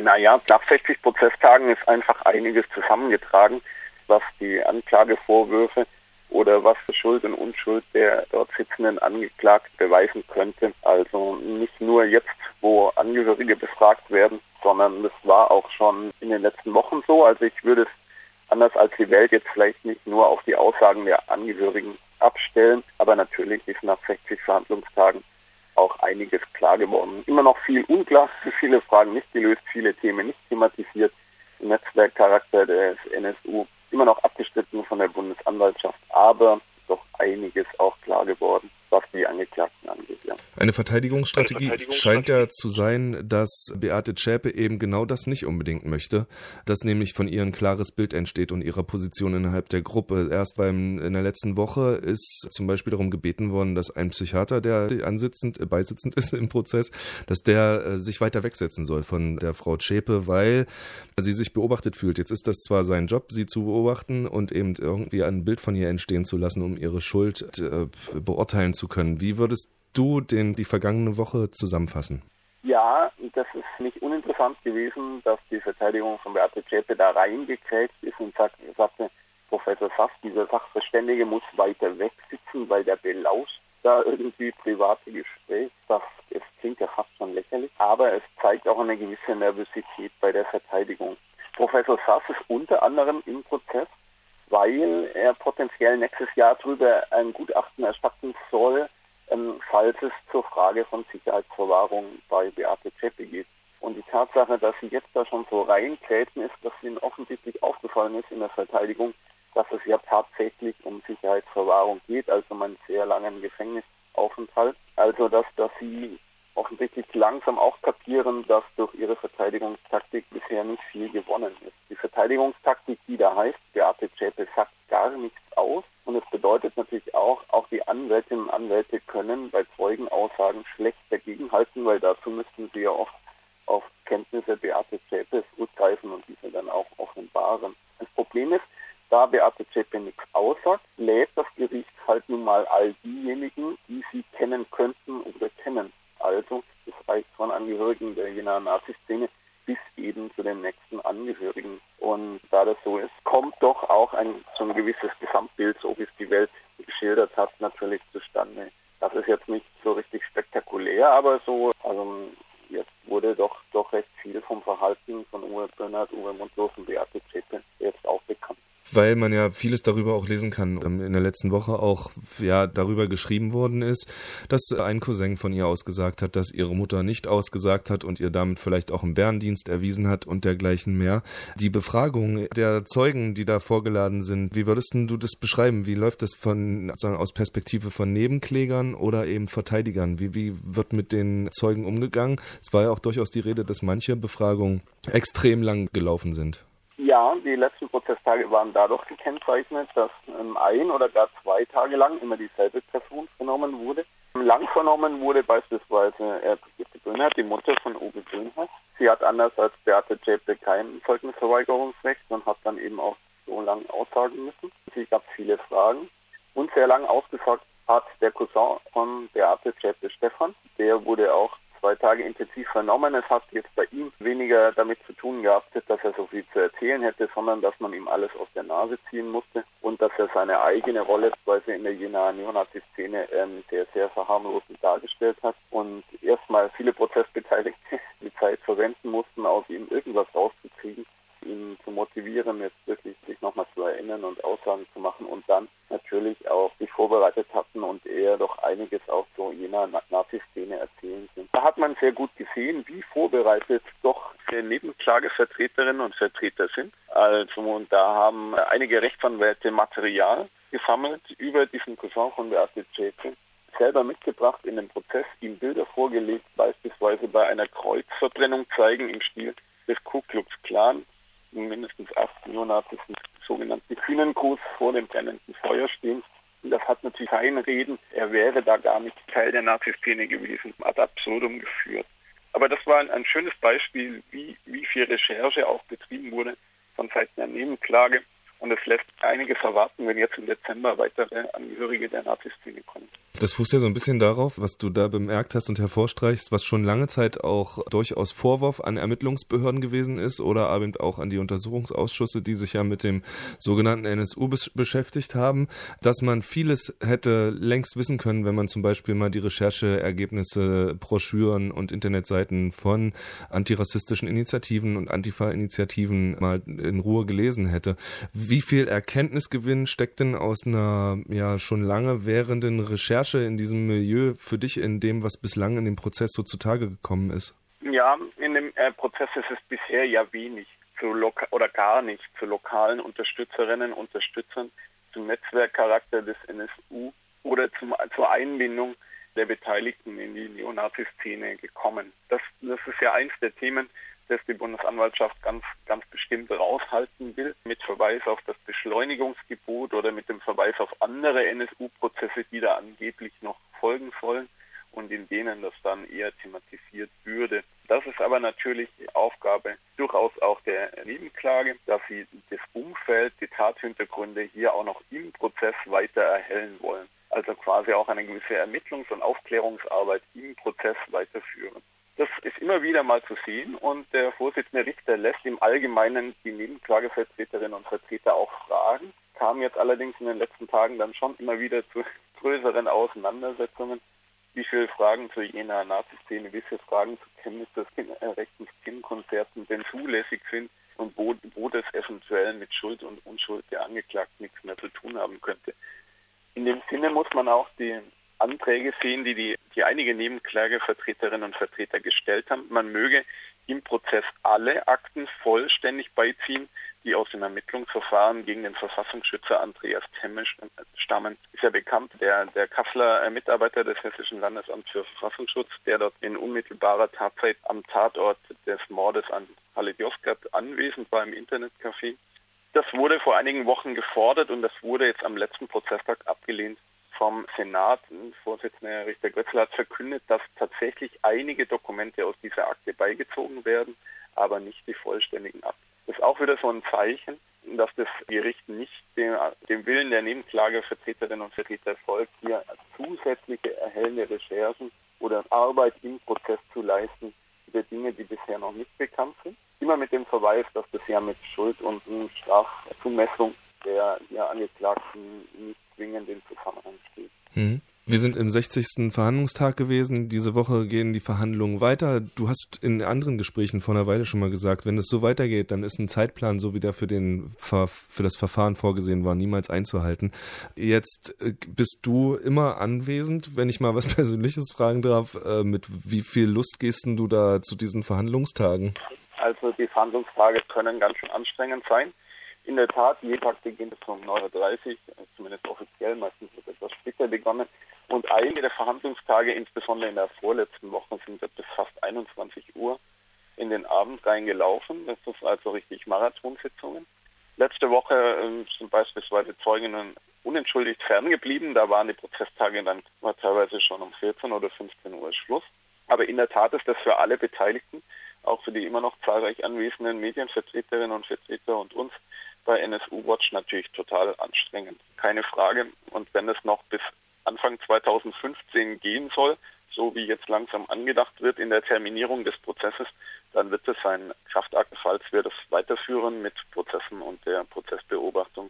Naja, nach 60 Prozesstagen ist einfach einiges zusammengetragen, was die Anklagevorwürfe oder was Schuld und Unschuld der dort sitzenden Angeklagten beweisen könnte. Also nicht nur jetzt, wo Angehörige befragt werden, sondern es war auch schon in den letzten Wochen so. Also ich würde es anders als die Welt jetzt vielleicht nicht nur auf die Aussagen der Angehörigen abstellen, aber natürlich ist nach 60 Verhandlungstagen auch einiges klar geworden. Immer noch viel unklar, viele Fragen nicht gelöst, viele Themen nicht thematisiert. Netzwerkcharakter des NSU immer noch abgestritten von der Bundesanwaltschaft, aber doch einiges auch klar geworden was die Angeklagten angeht. Ja. Eine Verteidigungsstrategie, Eine Verteidigungsstrategie scheint ja zu sein, dass Beate Zschäpe eben genau das nicht unbedingt möchte, dass nämlich von ihr ein klares Bild entsteht und ihrer Position innerhalb der Gruppe. Erst beim in der letzten Woche ist zum Beispiel darum gebeten worden, dass ein Psychiater, der ansitzend, äh, beisitzend ist im Prozess, dass der äh, sich weiter wegsetzen soll von der Frau Zschäpe, weil sie sich beobachtet fühlt. Jetzt ist das zwar sein Job, sie zu beobachten und eben irgendwie ein Bild von ihr entstehen zu lassen, um ihre Schuld äh, beurteilen zu können. Wie würdest du den, die vergangene Woche zusammenfassen? Ja, das ist nicht uninteressant gewesen, dass die Verteidigung von Beate Zschäpe da reingekrätscht ist und sagt, sagte, Professor Sass, dieser Sachverständige muss weiter weg sitzen, weil der belauscht da irgendwie private Gespräche. Das, es klingt ja fast schon lächerlich, aber es zeigt auch eine gewisse Nervosität bei der Verteidigung. Professor Sass ist unter anderem im Prozess weil er potenziell nächstes Jahr darüber ein Gutachten erstatten soll, falls es zur Frage von Sicherheitsverwahrung bei Beate Zschäpe geht. Und die Tatsache, dass sie jetzt da schon so reintreten ist, dass ihnen offensichtlich aufgefallen ist in der Verteidigung, dass es ja tatsächlich um Sicherheitsverwahrung geht, also um einen sehr langen Gefängnisaufenthalt. Also dass, dass sie offensichtlich langsam auch kapieren, dass durch ihre Verteidigungstaktik bisher nicht viel gewonnen ist. Die Verteidigungstaktik, die da heißt, Beate Zschäpe sagt gar nichts aus. Und es bedeutet natürlich auch, auch die Anwältinnen und Anwälte können bei Zeugenaussagen schlecht dagegenhalten, weil dazu müssten sie ja oft auf Kenntnisse Beate Zschäpes zurückgreifen und diese dann auch offenbaren. Das Problem ist, da Beate Zschäpe nichts aussagt, lädt das Gericht halt nun mal all diejenigen, die sie kennen könnten oder kennen. Also, es reicht von Angehörigen der jener Nazi-Szene bis eben zu den nächsten Angehörigen. Und da das so ist, kommt doch auch ein so ein gewisses Gesamtbild, so wie es die Welt geschildert hat, natürlich zustande. Das ist jetzt nicht so richtig spektakulär, aber so, also jetzt wurde doch doch recht viel vom Verhalten von Uwe Bönnert, Uwe Mundlos und Beate Zschäpe jetzt auch weil man ja vieles darüber auch lesen kann. Ähm, in der letzten Woche auch ja darüber geschrieben worden ist, dass ein Cousin von ihr ausgesagt hat, dass ihre Mutter nicht ausgesagt hat und ihr damit vielleicht auch im Bärendienst erwiesen hat und dergleichen mehr. Die Befragung der Zeugen, die da vorgeladen sind, wie würdest du das beschreiben? Wie läuft das von sagen, aus Perspektive von Nebenklägern oder eben Verteidigern? Wie, wie wird mit den Zeugen umgegangen? Es war ja auch durchaus die Rede, dass manche Befragungen extrem lang gelaufen sind. Ja, die letzten Prozesstage waren dadurch gekennzeichnet, dass ähm, ein oder gar zwei Tage lang immer dieselbe Person vernommen wurde. Lang vernommen wurde beispielsweise äh, Brigitte Böhnhardt, die Mutter von Uwe Böhnhardt. Sie hat anders als Beate Zschäpe kein Zeugnisverweigerungsrecht und hat dann eben auch so lang aussagen müssen. Sie gab viele Fragen und sehr lang ausgesagt hat der Cousin von Beate Zschäpe Stefan. Der wurde auch zwei Tage intensiv vernommen. Es hat jetzt bei ihm weniger damit zu tun gehabt, dass er so viel zu erzählen hätte, sondern dass man ihm alles aus der Nase ziehen musste und dass er seine eigene Rolle quasi in der Jena Neonazi-Szene ähm, sehr, sehr verharmlosend dargestellt hat und erstmal viele Prozessbeteiligte die Zeit verwenden mussten, aus ihm irgendwas rauszukriegen, ihn zu motivieren, jetzt wirklich sich nochmal zu erinnern und Aussagen zu machen und dann natürlich auch sich vorbereitet hatten und er doch einiges auch so jener Nazi-Szene erzählen sind. Da hat man sehr gut gesehen, wie vorbereitet doch Nebenklagevertreterinnen und Vertreter sind. Also und da haben einige Rechtsanwälte Material gesammelt über diesen Cousin von Beate Zschäpe selber mitgebracht in den Prozess, ihm Bilder vorgelegt, beispielsweise bei einer Kreuzverbrennung zeigen im Stil des Ku Klux Klan, mindestens acht Neonazis mit sogenannten Kühnengruß vor dem brennenden Feuer stehen. Und das hat natürlich kein Reden, er wäre da gar nicht Teil der Naziszene gewesen, ad absurdum geführt. Aber das war ein, ein schönes Beispiel, wie, wie viel Recherche auch betrieben wurde von Seiten der Nebenklage. Und es lässt einiges erwarten, wenn jetzt im Dezember weitere Angehörige der Naziszene kommen. Das fußt ja so ein bisschen darauf, was du da bemerkt hast und hervorstreichst, was schon lange Zeit auch durchaus Vorwurf an Ermittlungsbehörden gewesen ist oder eben auch an die Untersuchungsausschüsse, die sich ja mit dem sogenannten NSU bes beschäftigt haben, dass man vieles hätte längst wissen können, wenn man zum Beispiel mal die Rechercheergebnisse, Broschüren und Internetseiten von antirassistischen Initiativen und Antifa-Initiativen mal in Ruhe gelesen hätte. Viel Erkenntnisgewinn steckt denn aus einer ja schon lange währenden Recherche Recherche in diesem Milieu für dich in dem, was bislang in dem Prozess so zutage gekommen ist? Ja, in dem äh, Prozess ist es bisher ja wenig zu oder gar nicht zu lokalen Unterstützerinnen und Unterstützern, zum Netzwerkcharakter des NSU oder zum, zur Einbindung der Beteiligten in die Neonazi-Szene gekommen. Das, das ist ja eins der Themen, das die Bundesanwaltschaft ganz, ganz bestimmt raushalten will, mit Verweis auf das Beschleunigungsgebot oder mit dem Verweis auf andere NSU-Prozesse, die da angeblich noch folgen sollen und in denen das dann eher thematisiert würde. Das ist aber natürlich die Aufgabe durchaus auch der Nebenklage, dass sie das Umfeld, die Tathintergründe hier auch noch im Prozess weiter erhellen wollen. Also quasi auch eine gewisse Ermittlungs- und Aufklärungsarbeit im Prozess weiterführen. Das ist immer wieder mal zu sehen und der Vorsitzende Richter lässt im Allgemeinen die Nebenklagevertreterinnen und Vertreter auch fragen, kam jetzt allerdings in den letzten Tagen dann schon immer wieder zu größeren Auseinandersetzungen. Wie viele Fragen zu jener Nazi-Szene, wie viele Fragen zu Chemnitz, des äh, rechten Skin-Konzerten denn zulässig sind und wo, wo das eventuell mit Schuld und Unschuld der Angeklagten nichts mehr zu tun haben könnte. In dem Sinne muss man auch die Anträge sehen, die, die, die einige Nebenklagevertreterinnen und Vertreter gestellt haben. Man möge im Prozess alle Akten vollständig beiziehen, die aus dem Ermittlungsverfahren gegen den Verfassungsschützer Andreas Temme stammen. Ist ja bekannt, der, der Kassler Mitarbeiter des Hessischen Landesamts für Verfassungsschutz, der dort in unmittelbarer Tatzeit am Tatort des Mordes an Halit Yozgat anwesend war im Internetcafé. Das wurde vor einigen Wochen gefordert und das wurde jetzt am letzten Prozesstag abgelehnt vom Senat, Vorsitzender Richter Götzl hat verkündet, dass tatsächlich einige Dokumente aus dieser Akte beigezogen werden, aber nicht die vollständigen Akten. Das ist auch wieder so ein Zeichen, dass das Gericht nicht dem, dem Willen der Nebenklagevertreterinnen und Vertreter folgt, hier zusätzliche erhellende Recherchen oder Arbeit im Prozess zu leisten über Dinge, die bisher noch nicht bekannt sind. Immer mit dem Verweis, dass das ja mit Schuld und Strafzumessung der hier Angeklagten nicht Wir sind im 60. Verhandlungstag gewesen. Diese Woche gehen die Verhandlungen weiter. Du hast in anderen Gesprächen vor einer Weile schon mal gesagt, wenn es so weitergeht, dann ist ein Zeitplan, so wie der für, den, für das Verfahren vorgesehen war, niemals einzuhalten. Jetzt äh, bist du immer anwesend, wenn ich mal was Persönliches fragen darf. Äh, mit wie viel Lust gehst du da zu diesen Verhandlungstagen? Also die Verhandlungstage können ganz schön anstrengend sein. In der Tat, jeden Tag beginnt es um 9.30 Uhr, zumindest offiziell, meistens wird etwas später begonnen. Und einige der Verhandlungstage, insbesondere in der vorletzten Woche, sind bis fast 21 Uhr in den Abend reingelaufen. Das ist also richtig Marathonsitzungen. Letzte Woche äh, sind beispielsweise Zeuginnen unentschuldigt ferngeblieben. Da waren die Prozesstage dann teilweise schon um 14 oder 15 Uhr Schluss. Aber in der Tat ist das für alle Beteiligten, auch für die immer noch zahlreich anwesenden Medienvertreterinnen und Vertreter und uns, bei NSU Watch natürlich total anstrengend. Keine Frage. Und wenn es noch bis Anfang 2015 gehen soll, so wie jetzt langsam angedacht wird in der Terminierung des Prozesses, dann wird es ein Kraftakt, falls wir das weiterführen mit Prozessen und der Prozessbeobachtung.